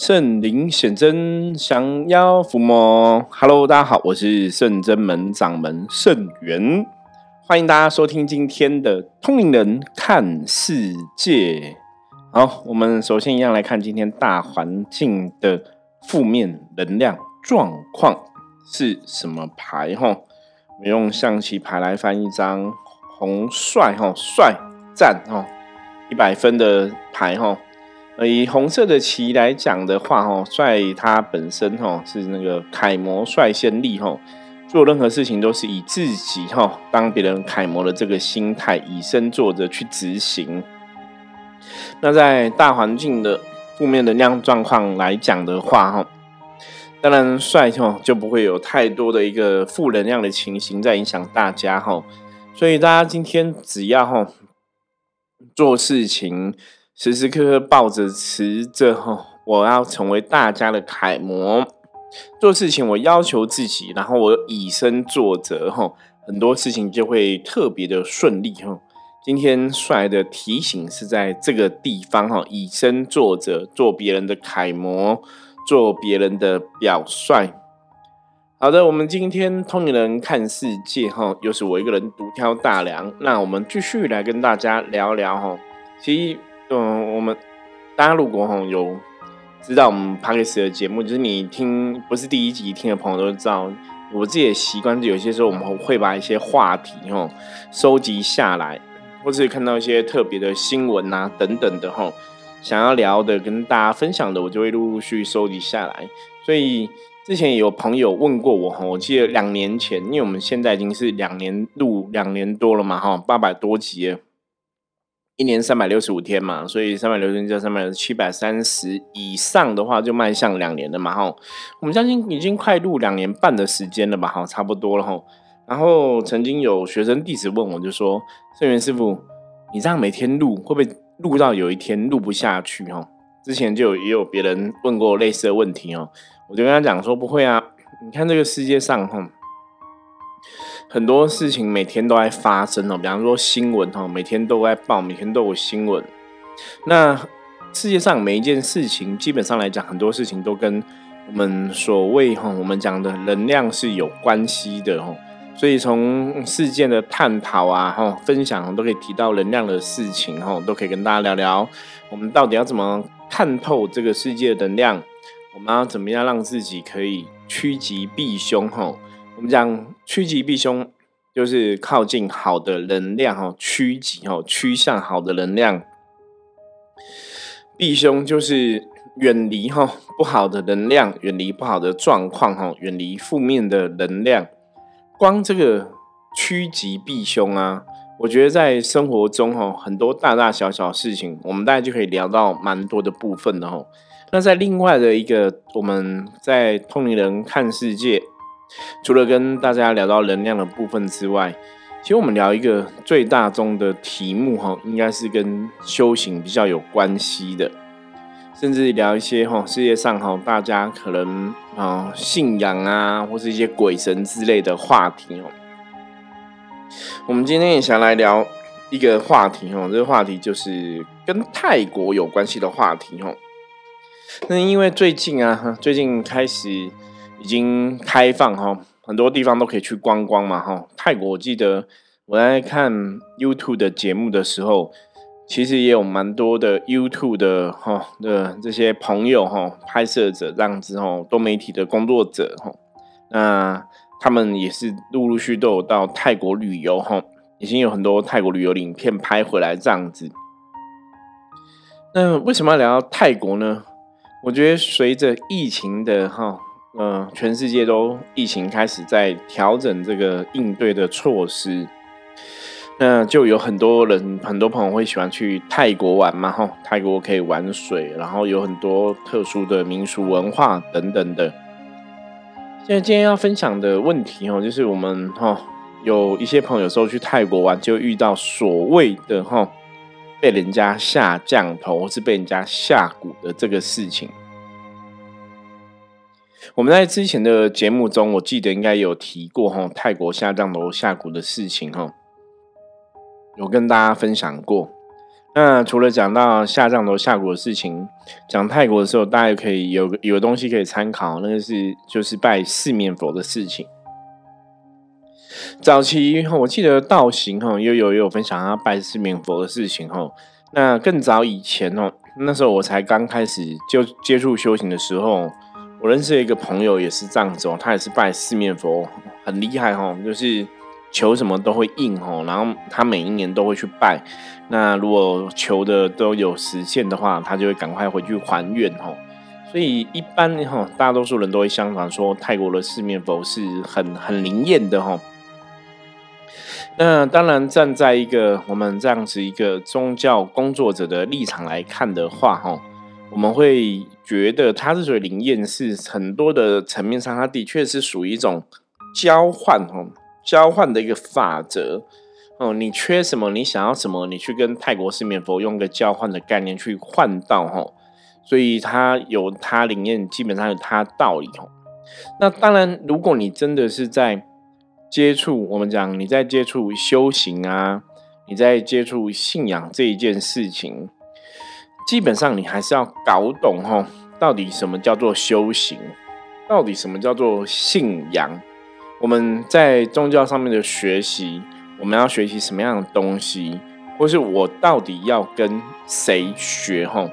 圣灵显真，降妖伏魔。Hello，大家好，我是圣真门掌门圣元，欢迎大家收听今天的通灵人看世界。好，我们首先一样来看今天大环境的负面能量状况是什么牌？哈，我用象棋牌来翻一张红帅，哈，帅战，哈，一百分的牌，哈。以红色的旗来讲的话，哦，帅他本身哦是那个楷模率先立，哈，做任何事情都是以自己哈当别人楷模的这个心态，以身作则去执行。那在大环境的负面能量状况来讲的话，哈，当然帅哈就不会有太多的一个负能量的情形在影响大家，哈，所以大家今天只要哈做事情。时时刻刻抱着持着哈，我要成为大家的楷模，做事情我要求自己，然后我以身作则哈，很多事情就会特别的顺利哈。今天帅的提醒是在这个地方哈，以身作则，做别人的楷模，做别人的表率。好的，我们今天通灵人看世界哈，又是我一个人独挑大梁。那我们继续来跟大家聊聊哈，其实。嗯，我们大家如果哈有知道我们 p a r k e s 的节目，就是你听不是第一集听的朋友都知道，我自己的习惯是有些时候我们会把一些话题哈收集下来，或是看到一些特别的新闻啊等等的哈，想要聊的跟大家分享的，我就会陆陆续收集下来。所以之前有朋友问过我哈，我记得两年前，因为我们现在已经是两年录两年多了嘛哈，八百多集。一年三百六十五天嘛，所以三百六十天加三百七百三十以上的话，就迈向两年了嘛，哈。我们相信已经快录两年半的时间了吧，哈，差不多了，哈。然后曾经有学生弟子问我，就说：“圣元师傅，你这样每天录，会不会录到有一天录不下去？”哈，之前就有也有别人问过类似的问题哦，我就跟他讲说：“不会啊，你看这个世界上，哈。”很多事情每天都在发生哦，比方说新闻哈，每天都在报，每天都有新闻。那世界上每一件事情，基本上来讲，很多事情都跟我们所谓哈，我们讲的能量是有关系的哦。所以从事件的探讨啊，哈，分享都可以提到能量的事情哈，都可以跟大家聊聊，我们到底要怎么看透这个世界的能量？我们要怎么样让自己可以趋吉避凶哈？我们讲趋吉避凶，就是靠近好的能量哈，趋吉哈，趋向好的能量；避凶就是远离哈不好的能量，远离不好的状况哈，远离负面的能量。光这个趋吉避凶啊，我觉得在生活中哈，很多大大小小事情，我们大家就可以聊到蛮多的部分的哈。那在另外的一个，我们在通灵人看世界。除了跟大家聊到能量的部分之外，其实我们聊一个最大宗的题目哈，应该是跟修行比较有关系的，甚至聊一些哈世界上哈大家可能啊信仰啊，或是一些鬼神之类的话题哦。我们今天也想来聊一个话题哦，这个话题就是跟泰国有关系的话题哦。那因为最近啊，最近开始。已经开放哈，很多地方都可以去观光嘛哈。泰国我记得我在看 YouTube 的节目的时候，其实也有蛮多的 YouTube 的哈的这些朋友哈，拍摄者这样子哈，多媒体的工作者哈，那他们也是陆陆续都有到泰国旅游哈，已经有很多泰国旅游影片拍回来这样子。那为什么要聊到泰国呢？我觉得随着疫情的哈。嗯，全世界都疫情开始在调整这个应对的措施，那就有很多人，很多朋友会喜欢去泰国玩嘛，哈，泰国可以玩水，然后有很多特殊的民俗文化等等的。现在今天要分享的问题哦，就是我们哈有一些朋友说去泰国玩，就遇到所谓的哈被人家下降头，或是被人家下蛊的这个事情。我们在之前的节目中，我记得应该有提过哈，泰国下降楼下蛊的事情哈，有跟大家分享过。那除了讲到下降楼下蛊的事情，讲泰国的时候，大家可以有有东西可以参考，那个是就是拜四面佛的事情。早期我记得道行哈，又有有分享他拜四面佛的事情哈。那更早以前哦，那时候我才刚开始就接触修行的时候，我认识一个朋友也是这样子哦，他也是拜四面佛，很厉害哈，就是求什么都会应哦，然后他每一年都会去拜。那如果求的都有实现的话，他就会赶快回去还愿哈。所以一般哈，大多数人都会相传说泰国的四面佛是很很灵验的哈。那当然，站在一个我们这样子一个宗教工作者的立场来看的话，哈，我们会觉得它之所以灵验，是很多的层面上，它的确是属于一种交换，哦，交换的一个法则。哦，你缺什么，你想要什么，你去跟泰国四面佛用个交换的概念去换到，哈，所以它有它灵验，基本上有它道理，哦。那当然，如果你真的是在接触我们讲，你在接触修行啊，你在接触信仰这一件事情，基本上你还是要搞懂哈，到底什么叫做修行，到底什么叫做信仰。我们在宗教上面的学习，我们要学习什么样的东西，或是我到底要跟谁学哈？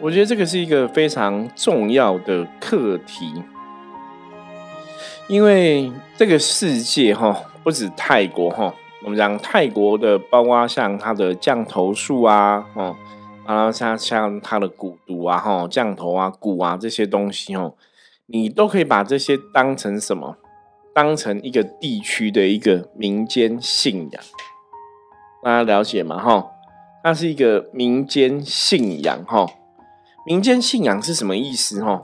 我觉得这个是一个非常重要的课题。因为这个世界哈，不止泰国哈，我们讲泰国的，包括像它的降头术啊，哦，啊像像它的蛊毒啊，哈，降头啊、蛊啊这些东西哦，你都可以把这些当成什么？当成一个地区的一个民间信仰，大家了解吗？哈，它是一个民间信仰哈，民间信仰是什么意思？哈？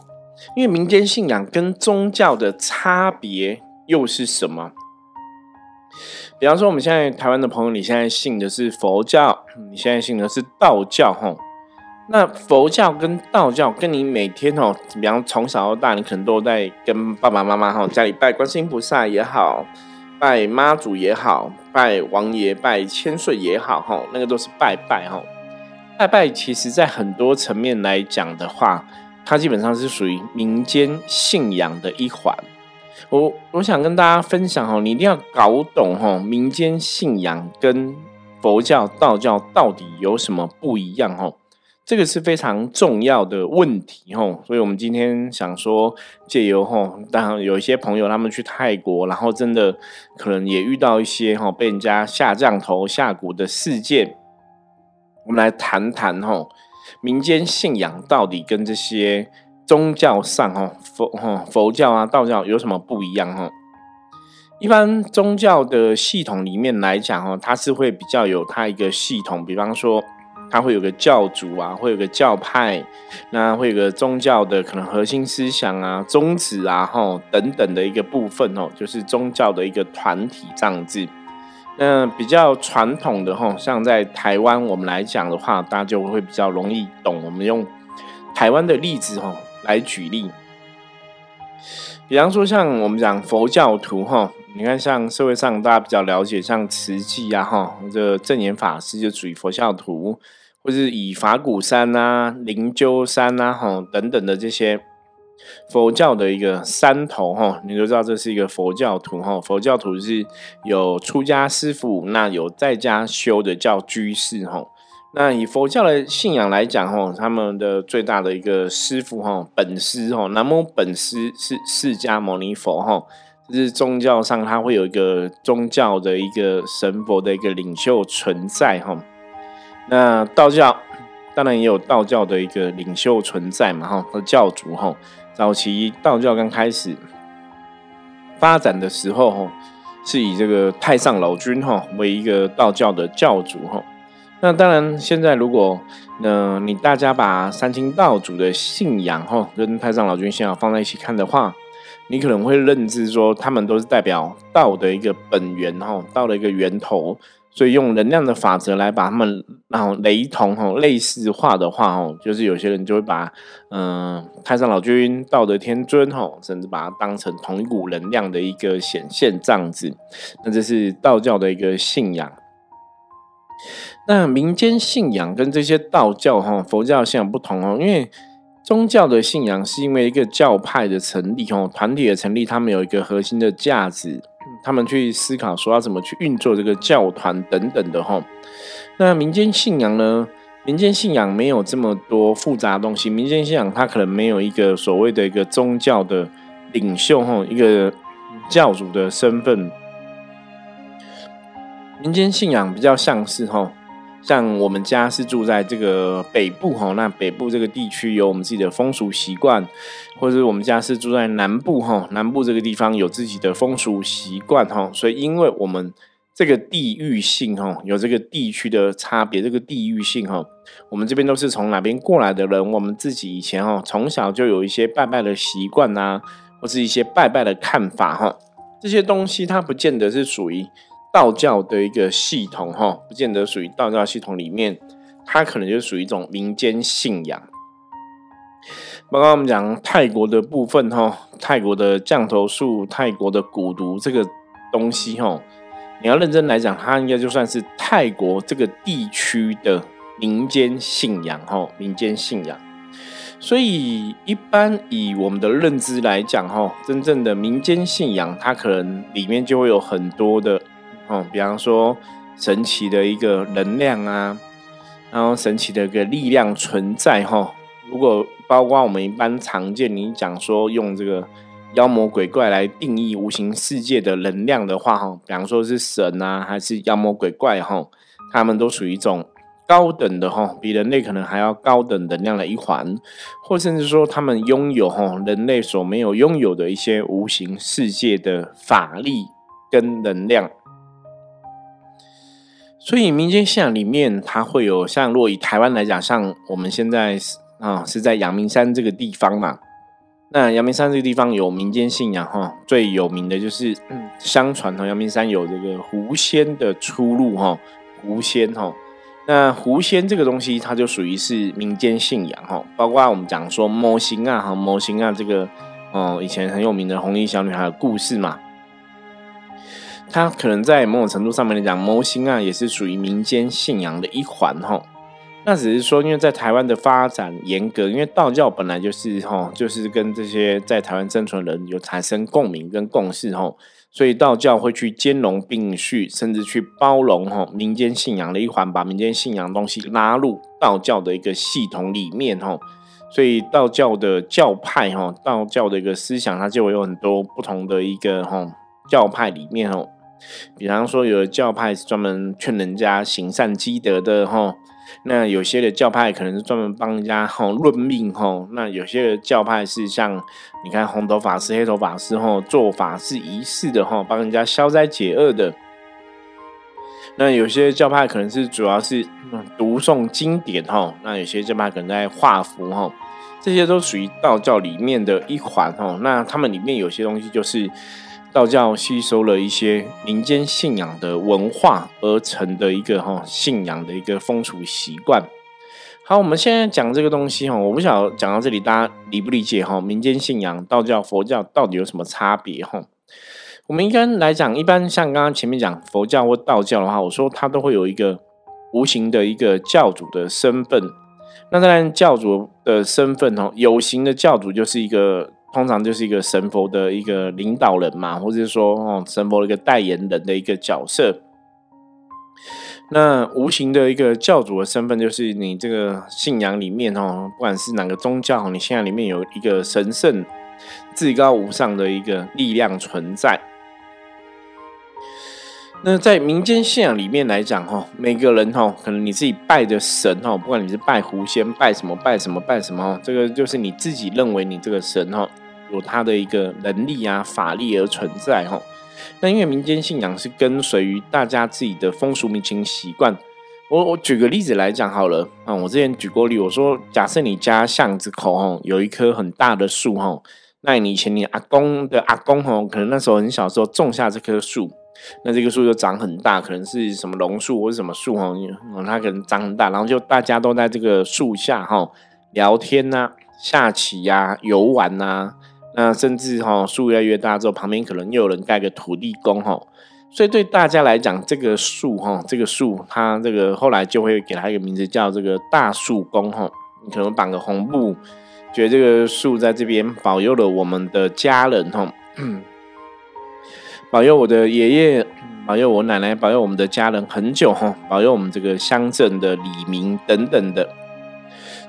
因为民间信仰跟宗教的差别又是什么？比方说，我们现在台湾的朋友，你现在信的是佛教，你现在信的是道教，吼。那佛教跟道教，跟你每天哦，比方从小到大，你可能都在跟爸爸妈妈哈家里拜观世音菩萨也好，拜妈祖也好，拜王爷、拜千岁也好，哈，那个都是拜拜，哈。拜拜，其实在很多层面来讲的话。它基本上是属于民间信仰的一环。我我想跟大家分享哦，你一定要搞懂哦，民间信仰跟佛教、道教到底有什么不一样哦？这个是非常重要的问题哦。所以我们今天想说，借由吼，当然有一些朋友他们去泰国，然后真的可能也遇到一些哈被人家下降头、下蛊的事件，我们来谈谈吼。民间信仰到底跟这些宗教上哈佛哈佛教啊道教有什么不一样哈？一般宗教的系统里面来讲哈，它是会比较有它一个系统，比方说它会有个教主啊，会有个教派，那会有个宗教的可能核心思想啊、宗旨啊哈等等的一个部分哦，就是宗教的一个团体这样子。那比较传统的哈，像在台湾我们来讲的话，大家就会比较容易懂。我们用台湾的例子哈来举例，比方说像我们讲佛教徒哈，你看像社会上大家比较了解，像慈济啊哈，这正言法师就属于佛教徒，或是以法鼓山啊、灵鹫山啊哈等等的这些。佛教的一个山头哈，你就知道这是一个佛教徒哈。佛教徒是有出家师傅，那有在家修的叫居士哈。那以佛教的信仰来讲吼，他们的最大的一个师傅吼，本师吼，南无本师是释迦牟尼佛吼。就是宗教上他会有一个宗教的一个神佛的一个领袖存在哈。那道教当然也有道教的一个领袖存在嘛哈，和教主哈。早期道教刚开始发展的时候，哈，是以这个太上老君哈为一个道教的教主哈。那当然，现在如果那你大家把三清道主的信仰哈跟太上老君信仰放在一起看的话，你可能会认知说，他们都是代表道的一个本源哈，道的一个源头。所以用能量的法则来把他们然后雷同哈类似化的话哦，就是有些人就会把嗯太上老君、道德天尊哈，甚至把它当成同一股能量的一个显现这样子。那这是道教的一个信仰。那民间信仰跟这些道教哈、佛教信仰不同哦，因为宗教的信仰是因为一个教派的成立哦，团体的成立，他们有一个核心的价值，他们去思考说要怎么去运作这个教团等等的哈。那民间信仰呢？民间信仰没有这么多复杂的东西，民间信仰它可能没有一个所谓的一个宗教的领袖哈，一个教主的身份。民间信仰比较像是哈，像我们家是住在这个北部哈，那北部这个地区有我们自己的风俗习惯，或者我们家是住在南部哈，南部这个地方有自己的风俗习惯哈，所以因为我们这个地域性哈，有这个地区的差别，这个地域性哈，我们这边都是从哪边过来的人，我们自己以前哈从小就有一些拜拜的习惯呐，或是一些拜拜的看法哈，这些东西它不见得是属于。道教的一个系统，哈，不见得属于道教系统里面，它可能就属于一种民间信仰。包括我们讲泰国的部分，哈，泰国的降头术、泰国的蛊毒这个东西，哈，你要认真来讲，它应该就算是泰国这个地区的民间信仰，哈，民间信仰。所以，一般以我们的认知来讲，哈，真正的民间信仰，它可能里面就会有很多的。哦，比方说神奇的一个能量啊，然后神奇的一个力量存在哈。如果包括我们一般常见，你讲说用这个妖魔鬼怪来定义无形世界的能量的话哈，比方说是神啊，还是妖魔鬼怪哈，他们都属于一种高等的哈，比人类可能还要高等能量的一环，或甚至说他们拥有哈人类所没有拥有的一些无形世界的法力跟能量。所以民间信仰里面，它会有像，若以台湾来讲，像我们现在啊是在阳明山这个地方嘛。那阳明山这个地方有民间信仰哈，最有名的就是相传哈，阳明山有这个狐仙的出路哈，狐仙哈。那狐仙这个东西，它就属于是民间信仰哈，包括我们讲说魔星啊哈，魔星啊这个哦，以前很有名的红衣小女孩的故事嘛。它可能在某种程度上面来讲，模型啊也是属于民间信仰的一环哈。那只是说，因为在台湾的发展严格，因为道教本来就是哈，就是跟这些在台湾生存的人有产生共鸣跟共识哈，所以道教会去兼容并蓄，甚至去包容哈民间信仰的一环，把民间信仰东西拉入道教的一个系统里面哈。所以道教的教派哈，道教的一个思想，它就会有很多不同的一个哈教派里面哦。比方说，有的教派是专门劝人家行善积德的哈，那有些的教派可能是专门帮人家哈论命哈，那有些的教派是像你看红头法师、黑头法师哈做法事仪式的哈，帮人家消灾解厄的。那有些教派可能是主要是读诵经典哈，那有些教派可能在画符哈，这些都属于道教里面的一环哈。那他们里面有些东西就是。道教吸收了一些民间信仰的文化而成的一个哈信仰的一个风俗习惯。好，我们现在讲这个东西哈，我不晓得讲到这里大家理不理解哈？民间信仰、道教、佛教到底有什么差别哈？我们应该来讲，一般像刚刚前面讲佛教或道教的话，我说它都会有一个无形的一个教主的身份。那当然，教主的身份哦，有形的教主就是一个。通常就是一个神佛的一个领导人嘛，或者是说哦神佛的一个代言人的一个角色。那无形的一个教主的身份，就是你这个信仰里面哦，不管是哪个宗教，你信仰里面有一个神圣、至高无上的一个力量存在。那在民间信仰里面来讲，哈，每个人哈，可能你自己拜的神哈，不管你是拜狐仙、拜什么、拜什么、拜什么，这个就是你自己认为你这个神哈。有他的一个能力啊、法力而存在哈。那因为民间信仰是跟随于大家自己的风俗民情习惯。我我举个例子来讲好了啊，我之前举过例，我说假设你家巷子口哈有一棵很大的树哈，那你以前你阿公的阿公哈，可能那时候很小时候种下这棵树，那这个树就长很大，可能是什么榕树或者什么树哈，它可能长很大，然后就大家都在这个树下哈聊天呐、下棋呀、游玩呐。那甚至哈树越来越大之后，旁边可能又有人盖个土地公哈，所以对大家来讲，这个树哈，这个树它这个后来就会给它一个名字叫这个大树公哈。你可能绑个红布，觉得这个树在这边保佑了我们的家人哈，保佑我的爷爷，保佑我奶奶，保佑我们的家人很久哈，保佑我们这个乡镇的李明等等的，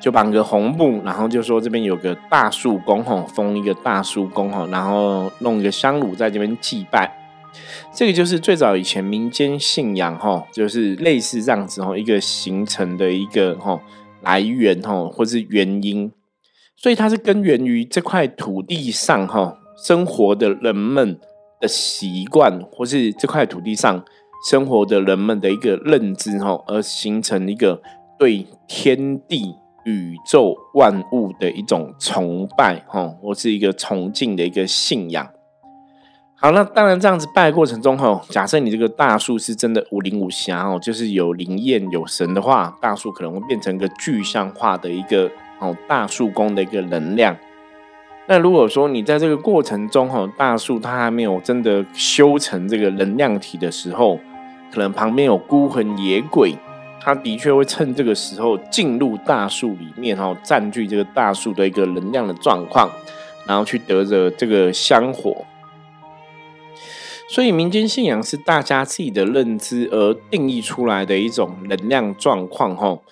就绑个红布，然后就说这边有个大树公哈，封一个大树公哈，然后弄一个香炉在这边祭拜。这个就是最早以前民间信仰哈，就是类似这样子哈，一个形成的一个哈来源哈，或是原因，所以它是根源于这块土地上哈生活的人们的习惯，或是这块土地上生活的人们的一个认知哈，而形成一个对天地宇宙万物的一种崇拜哈，或是一个崇敬的一个信仰。好，那当然这样子拜的过程中，哈，假设你这个大树是真的无灵无瑕哦，就是有灵验有神的话，大树可能会变成一个具象化的一个哦大树宫的一个能量。那如果说你在这个过程中，哈，大树它还没有真的修成这个能量体的时候，可能旁边有孤魂野鬼，它的确会趁这个时候进入大树里面，哈，占据这个大树的一个能量的状况，然后去得着这个香火。所以民间信仰是大家自己的认知而定义出来的一种能量状况，吼。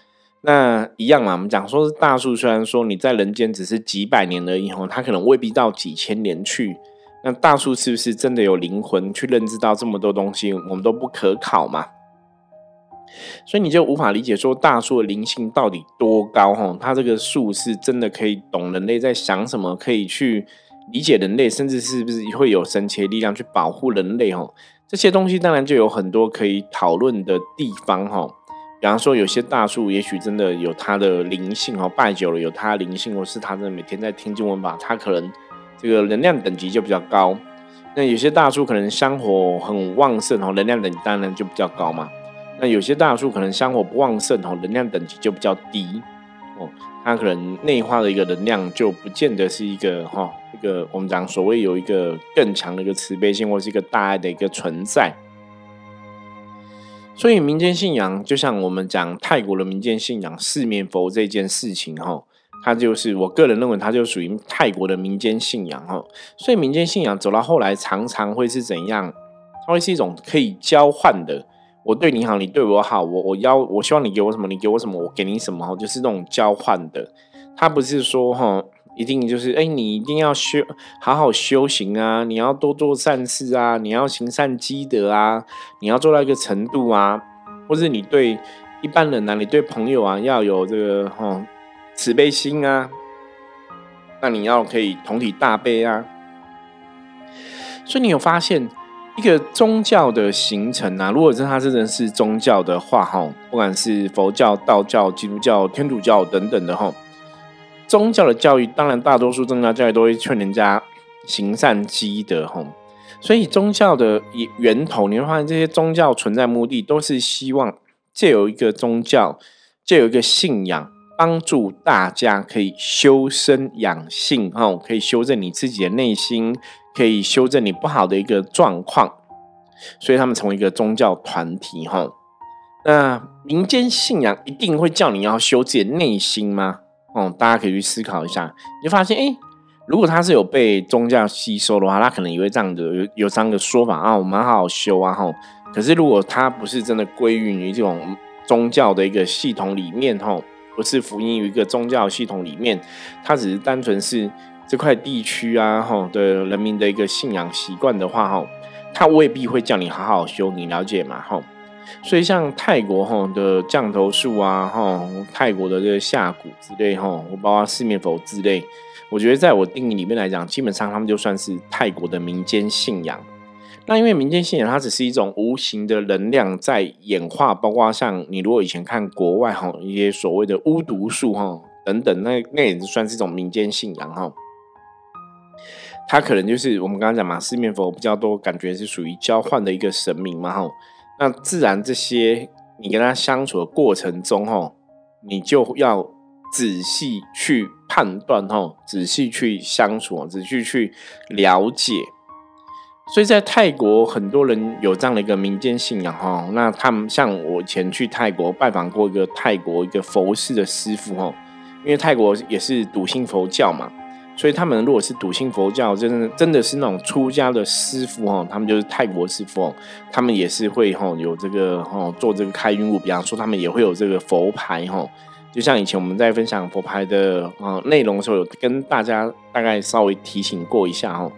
那一样嘛，我们讲说是大树，虽然说你在人间只是几百年而已，吼，它可能未必到几千年去。那大树是不是真的有灵魂去认知到这么多东西？我们都不可考嘛。所以你就无法理解说大树的灵性到底多高，哈，它这个树是真的可以懂人类在想什么，可以去。理解人类，甚至是不是会有神奇的力量去保护人类？哈，这些东西当然就有很多可以讨论的地方。哈，比方说有些大树，也许真的有它的灵性。哈，拜久了有它灵性，或是它真的每天在听经文吧，它可能这个能量等级就比较高。那有些大树可能香火很旺盛，哈，能量等级当然就比较高嘛。那有些大树可能香火不旺盛，哈，能量等级就比较低。哦，它可能内化的一个能量就不见得是一个哈。一个我们讲所谓有一个更强的一个慈悲心，或是一个大爱的一个存在。所以民间信仰，就像我们讲泰国的民间信仰四面佛这件事情，哈，它就是我个人认为，它就属于泰国的民间信仰，哈。所以民间信仰走到后来，常常会是怎样？它会是一种可以交换的，我对你好，你对我好，我我要我希望你给我什么，你给我什么，我给你什么，就是那种交换的。他不是说哈。一定就是哎，你一定要修好好修行啊！你要多做善事啊！你要行善积德啊！你要做到一个程度啊，或是你对一般人啊，你对朋友啊，要有这个哈慈悲心啊。那你要可以同体大悲啊。所以你有发现一个宗教的形成啊？如果真它真的是宗教的话，哈，不管是佛教、道教、基督教、天主教等等的哈。宗教的教育，当然大多数宗教教育都会劝人家行善积德，吼。所以宗教的源头，你会发现这些宗教存在目的都是希望借有一个宗教，借有一个信仰，帮助大家可以修身养性，吼，可以修正你自己的内心，可以修正你不好的一个状况。所以他们成为一个宗教团体，吼。那民间信仰一定会叫你要修自己的内心吗？哦，大家可以去思考一下，你就发现，哎，如果他是有被宗教吸收的话，他可能也会这样子有有这样的说法啊，我们好好修啊，吼。可是如果他不是真的归于于这种宗教的一个系统里面，吼，不是福音于一个宗教系统里面，它只是单纯是这块地区啊，吼的人民的一个信仰习惯的话，吼，他未必会叫你好好修，你了解吗？吼。所以像泰国哈的降头术啊，哈泰国的这个下蛊之类哈，我包括四面佛之类，我觉得在我定义里面来讲，基本上他们就算是泰国的民间信仰。那因为民间信仰它只是一种无形的能量在演化，包括像你如果以前看国外哈一些所谓的巫毒术哈等等，那那也是算是一种民间信仰哈。它可能就是我们刚刚讲嘛，四面佛比较多，感觉是属于交换的一个神明嘛哈。那自然，这些你跟他相处的过程中，哈，你就要仔细去判断，哈，仔细去相处，仔细去了解。所以在泰国，很多人有这样的一个民间信仰哈。那他们像我前去泰国拜访过一个泰国一个佛寺的师傅哈，因为泰国也是笃信佛教嘛，所以他们如果是笃信佛教，真的真的是那种出家的师傅哈，他们就是泰国师傅，他们也是会哈有这个哈做这个开运物，比方说他们也会有这个佛牌哈。就像以前我们在分享佛牌的啊内容的时候，有跟大家大概稍微提醒过一下哈。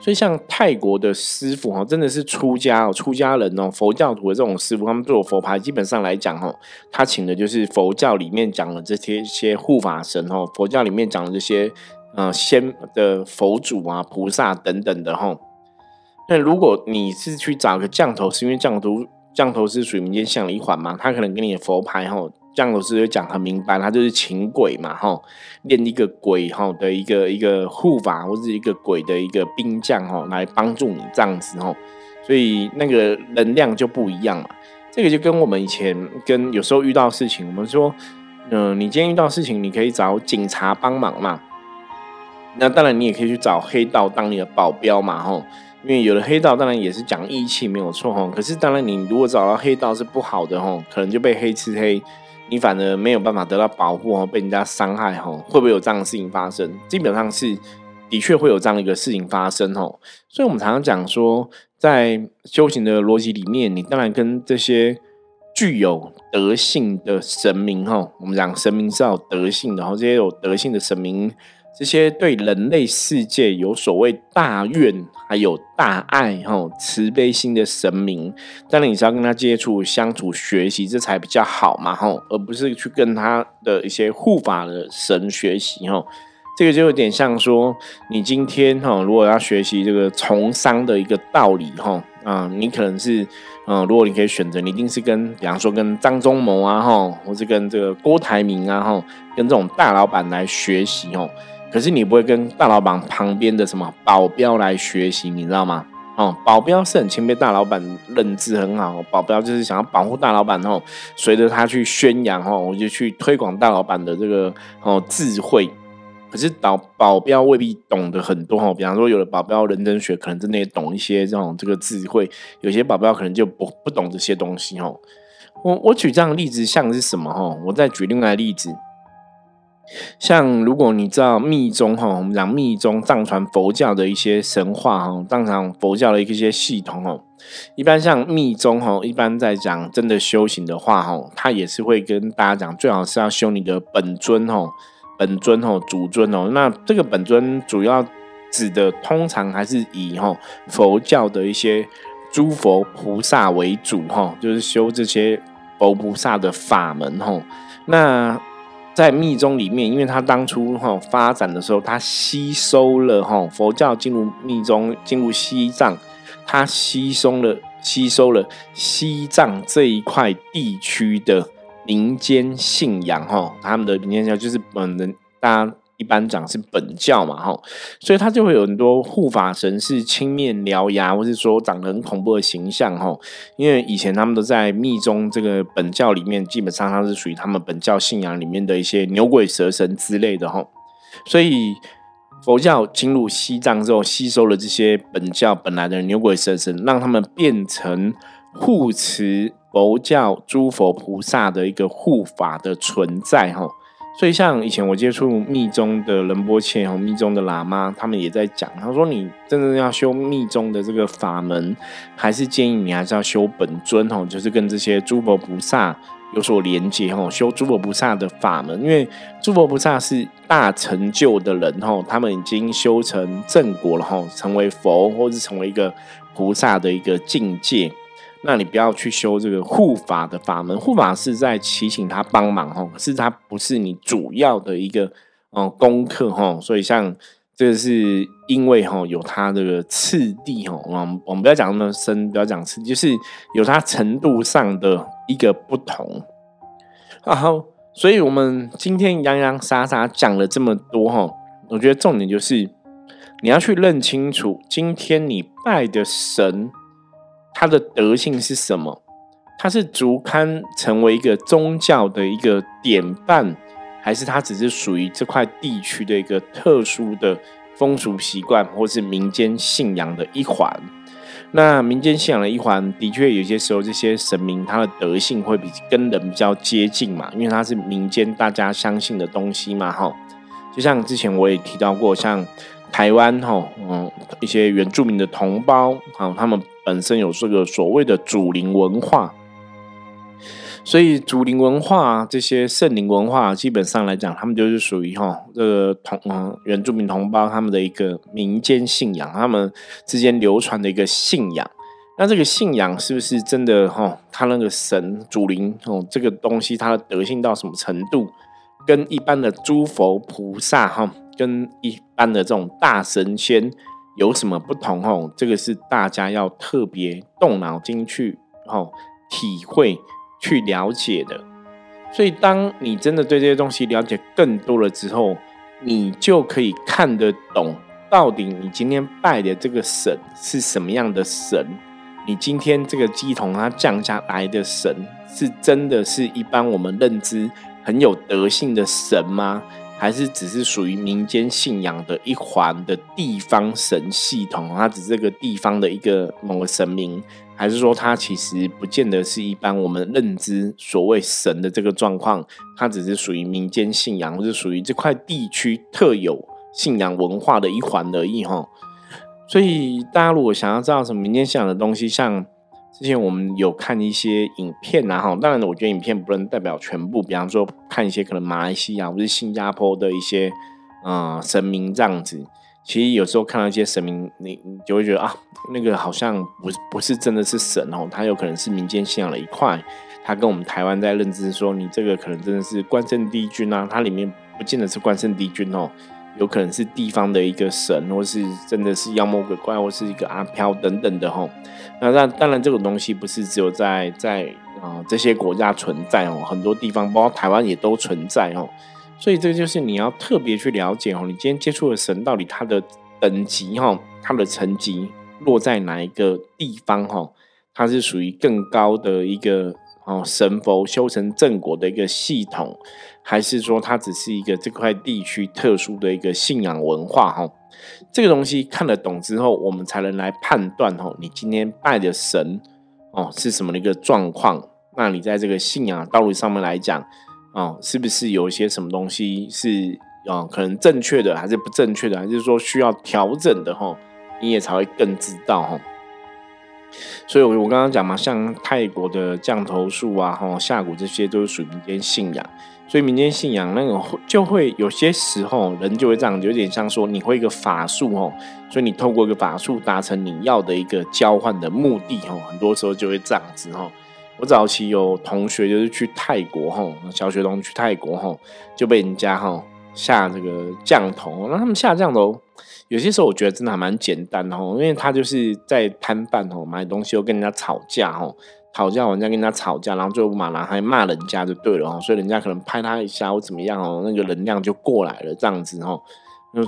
所以，像泰国的师傅哈，真的是出家哦，出家人哦，佛教徒的这种师傅，他们做佛牌，基本上来讲哈，他请的就是佛教里面讲的这些些护法神哦，佛教里面讲的这些呃仙的佛祖啊、菩萨等等的哈。那如果你是去找个降头师，因为降头降头师属于民间信仰一环嘛，他可能给你的佛牌哈。降头师讲很明白，他就是请鬼嘛，哈，练一个鬼哈的一个一个护法，或者一个鬼的一个兵将哈，来帮助你这样子哈，所以那个能量就不一样嘛。这个就跟我们以前跟有时候遇到事情，我们说，嗯，你今天遇到事情，你可以找警察帮忙嘛。那当然，你也可以去找黑道当你的保镖嘛，吼，因为有的黑道当然也是讲义气没有错吼。可是当然，你如果找到黑道是不好的吼，可能就被黑吃黑。你反而没有办法得到保护哦，被人家伤害哦，会不会有这样的事情发生？基本上是的确会有这样的一个事情发生哦。所以，我们常常讲说，在修行的逻辑里面，你当然跟这些具有德性的神明哦，我们讲神明是有德性的，然后这些有德性的神明。这些对人类世界有所谓大愿，还有大爱、哈慈悲心的神明，当然你是要跟他接触、相处、学习，这才比较好嘛，哈，而不是去跟他的一些护法的神学习，哈。这个就有点像说，你今天哈，如果要学习这个从商的一个道理，哈，啊，你可能是，嗯，如果你可以选择，你一定是跟，比方说跟张忠谋啊，哈，或是跟这个郭台铭啊，哈，跟这种大老板来学习，哈。可是你不会跟大老板旁边的什么保镖来学习，你知道吗？哦，保镖是很谦卑，大老板认知很好，保镖就是想要保护大老板哦，随着他去宣扬哦，我就去推广大老板的这个哦智慧。可是保保镖未必懂得很多哦，比方说有的保镖认真学，可能真的也懂一些这种这个智慧，有些保镖可能就不不懂这些东西哦。我我举这样的例子像是什么哦？我再举另外例子。像如果你知道密宗哈，我们讲密宗藏传佛教的一些神话哈，藏传佛教的一些系统哦，一般像密宗哈，一般在讲真的修行的话哈，他也是会跟大家讲，最好是要修你的本尊哈，本尊哈，主尊哦。那这个本尊主要指的通常还是以哈佛教的一些诸佛菩萨为主哈，就是修这些佛菩萨的法门哈。那在密宗里面，因为他当初哈发展的时候，他吸收了哈佛教进入密宗，进入西藏，他吸收了吸收了西藏这一块地区的民间信仰哈，他们的民间信仰就是本人大家。一般讲是本教嘛，哈，所以他就会有很多护法神是青面獠牙，或是说长得很恐怖的形象，哈。因为以前他们都在密宗这个本教里面，基本上它是属于他们本教信仰里面的一些牛鬼蛇神之类的，哈。所以佛教进入西藏之后，吸收了这些本教本来的牛鬼蛇神，让他们变成护持佛教诸佛菩萨的一个护法的存在，哈。所以，像以前我接触密宗的仁波切和密宗的喇嘛，他们也在讲，他说：“你真的要修密宗的这个法门，还是建议你还是要修本尊哦，就是跟这些诸佛菩萨有所连接哦，修诸佛菩萨的法门，因为诸佛菩萨是大成就的人哦，他们已经修成正果了哈，成为佛或是成为一个菩萨的一个境界。”那你不要去修这个护法的法门，护法是在祈请他帮忙哦，是他不是你主要的一个哦功课哦，所以像这个是因为哈有它这个次第哦，我们我们不要讲那么深，不要讲次，就是有它程度上的一个不同。然后，所以我们今天洋洋洒洒讲了这么多哈，我觉得重点就是你要去认清楚，今天你拜的神。它的德性是什么？它是足堪成为一个宗教的一个典范，还是它只是属于这块地区的一个特殊的风俗习惯，或是民间信仰的一环？那民间信仰的一环，的确有些时候这些神明他的德性会比跟人比较接近嘛，因为它是民间大家相信的东西嘛，哈。就像之前我也提到过，像台湾哈，嗯，一些原住民的同胞啊，他们本身有这个所谓的祖灵文化。所以，祖灵文化这些圣灵文化，基本上来讲，他们就是属于哈这个同嗯原住民同胞他们的一个民间信仰，他们之间流传的一个信仰。那这个信仰是不是真的哈？他那个神祖灵哦，这个东西它的德性到什么程度，跟一般的诸佛菩萨哈，跟一般的这种大神仙有什么不同哦？这个是大家要特别动脑筋去哦体会。去了解的，所以当你真的对这些东西了解更多了之后，你就可以看得懂到底你今天拜的这个神是什么样的神。你今天这个鸡童它降下来的神，是真的是一般我们认知很有德性的神吗？还是只是属于民间信仰的一环的地方神系统？它只是这个地方的一个某个神明？还是说，它其实不见得是一般我们认知所谓神的这个状况，它只是属于民间信仰，或是属于这块地区特有信仰文化的一环而已哈。所以，大家如果想要知道什么民间信仰的东西，像之前我们有看一些影片啊哈，当然我觉得影片不能代表全部，比方说看一些可能马来西亚或是新加坡的一些嗯神明这样子。其实有时候看到一些神明，你你就会觉得啊，那个好像不不是真的是神哦，他有可能是民间信仰的一块。他跟我们台湾在认知说，你这个可能真的是关圣帝君啊，它里面不见得是关圣帝君哦，有可能是地方的一个神，或是真的是妖魔鬼怪，或是一个阿飘等等的吼。那那当然，这种东西不是只有在在啊这些国家存在哦，很多地方，包括台湾也都存在哦。所以这个就是你要特别去了解哦，你今天接触的神到底他的等级哈，他的层级落在哪一个地方哈？它是属于更高的一个哦神佛修成正果的一个系统，还是说它只是一个这块地区特殊的一个信仰文化哈？这个东西看得懂之后，我们才能来判断哦，你今天拜的神哦是什么的一个状况？那你在这个信仰道路上面来讲。哦，是不是有一些什么东西是啊，可能正确的，还是不正确的，还是说需要调整的哈？你也才会更知道哈。所以，我我刚刚讲嘛，像泰国的降头术啊，哈，下蛊这些都是属于民间信仰。所以，民间信仰那个就会有些时候人就会这样，有点像说你会一个法术哦，所以你透过一个法术达成你要的一个交换的目的哦，很多时候就会这样子哦。我早期有同学就是去泰国吼，小学同去泰国吼，就被人家吼下这个降头。那他们下降头，有些时候我觉得真的还蛮简单的哦，因为他就是在摊贩哦买东西又跟人家吵架哦，吵架完再跟人家吵架，然后最后马上还骂人家就对了哦，所以人家可能拍他一下或怎么样哦，那个能量就过来了这样子哈。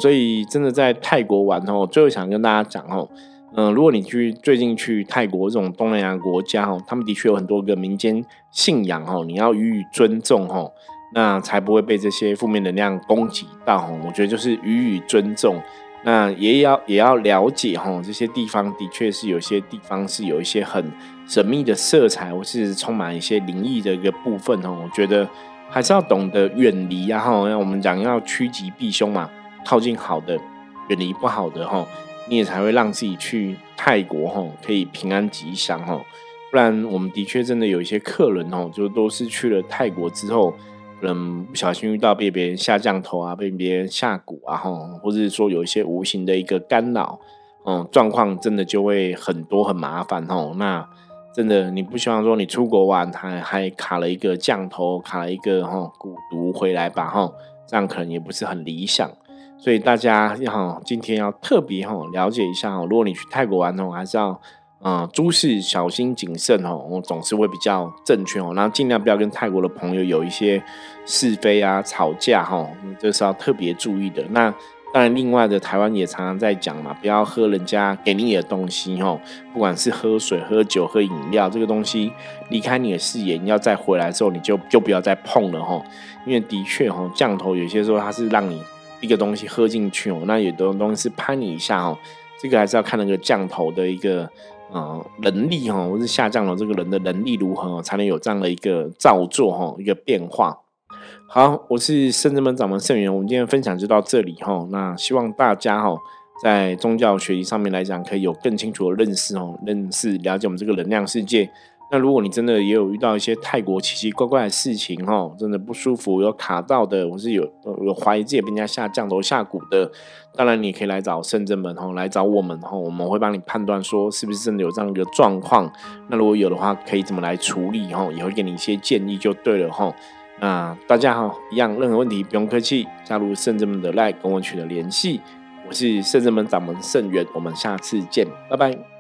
所以真的在泰国玩哦，最后想跟大家讲哦。嗯，如果你去最近去泰国这种东南亚国家哦，他们的确有很多个民间信仰哦，你要予以尊重哦，那才不会被这些负面能量攻击到。我觉得就是予以尊重，那也要也要了解哈，这些地方的确是有些地方是有一些很神秘的色彩，或是充满一些灵异的一个部分哦。我觉得还是要懂得远离啊哈，那我们讲要趋吉避凶嘛，靠近好的，远离不好的哈。你也才会让自己去泰国哈，可以平安吉祥哈。不然，我们的确真的有一些客人哦，就都是去了泰国之后，嗯，不小心遇到被别人下降头啊，被别人下蛊啊吼，或者是说有一些无形的一个干扰，嗯，状况真的就会很多很麻烦哦。那真的你不希望说你出国玩还还卡了一个降头，卡了一个吼蛊毒回来吧吼，这样可能也不是很理想。所以大家要今天要特别哈了解一下哦，如果你去泰国玩的话，还是要嗯诸事小心谨慎哦，我总是会比较正确哦，然后尽量不要跟泰国的朋友有一些是非啊吵架哈，这是要特别注意的。那当然，另外的台湾也常常在讲嘛，不要喝人家给你的东西哦，不管是喝水、喝酒、喝饮料，这个东西离开你的视野，你要再回来之后，你就就不要再碰了哈，因为的确哈降头有些时候它是让你。一个东西喝进去哦，那有的东西是拍你一下哦，这个还是要看那个降头的一个呃能力哈，或是下降了这个人的能力如何，才能有这样的一个造作哈，一个变化。好，我是圣人门掌门圣元，我们今天分享就到这里哈。那希望大家哈，在宗教学习上面来讲，可以有更清楚的认识哦，认识了解我们这个能量世界。那如果你真的也有遇到一些泰国奇奇怪怪的事情哈，真的不舒服，有卡到的，我是有有怀疑自己被人家下降头下蛊的，当然你可以来找圣真门哈，来找我们哈，我们会帮你判断说是不是真的有这样一个状况。那如果有的话，可以怎么来处理哈，也会给你一些建议就对了哈。那大家好，一样任何问题不用客气，加入圣真门的 line 跟我取得联系，我是圣真门掌门圣元，我们下次见，拜拜。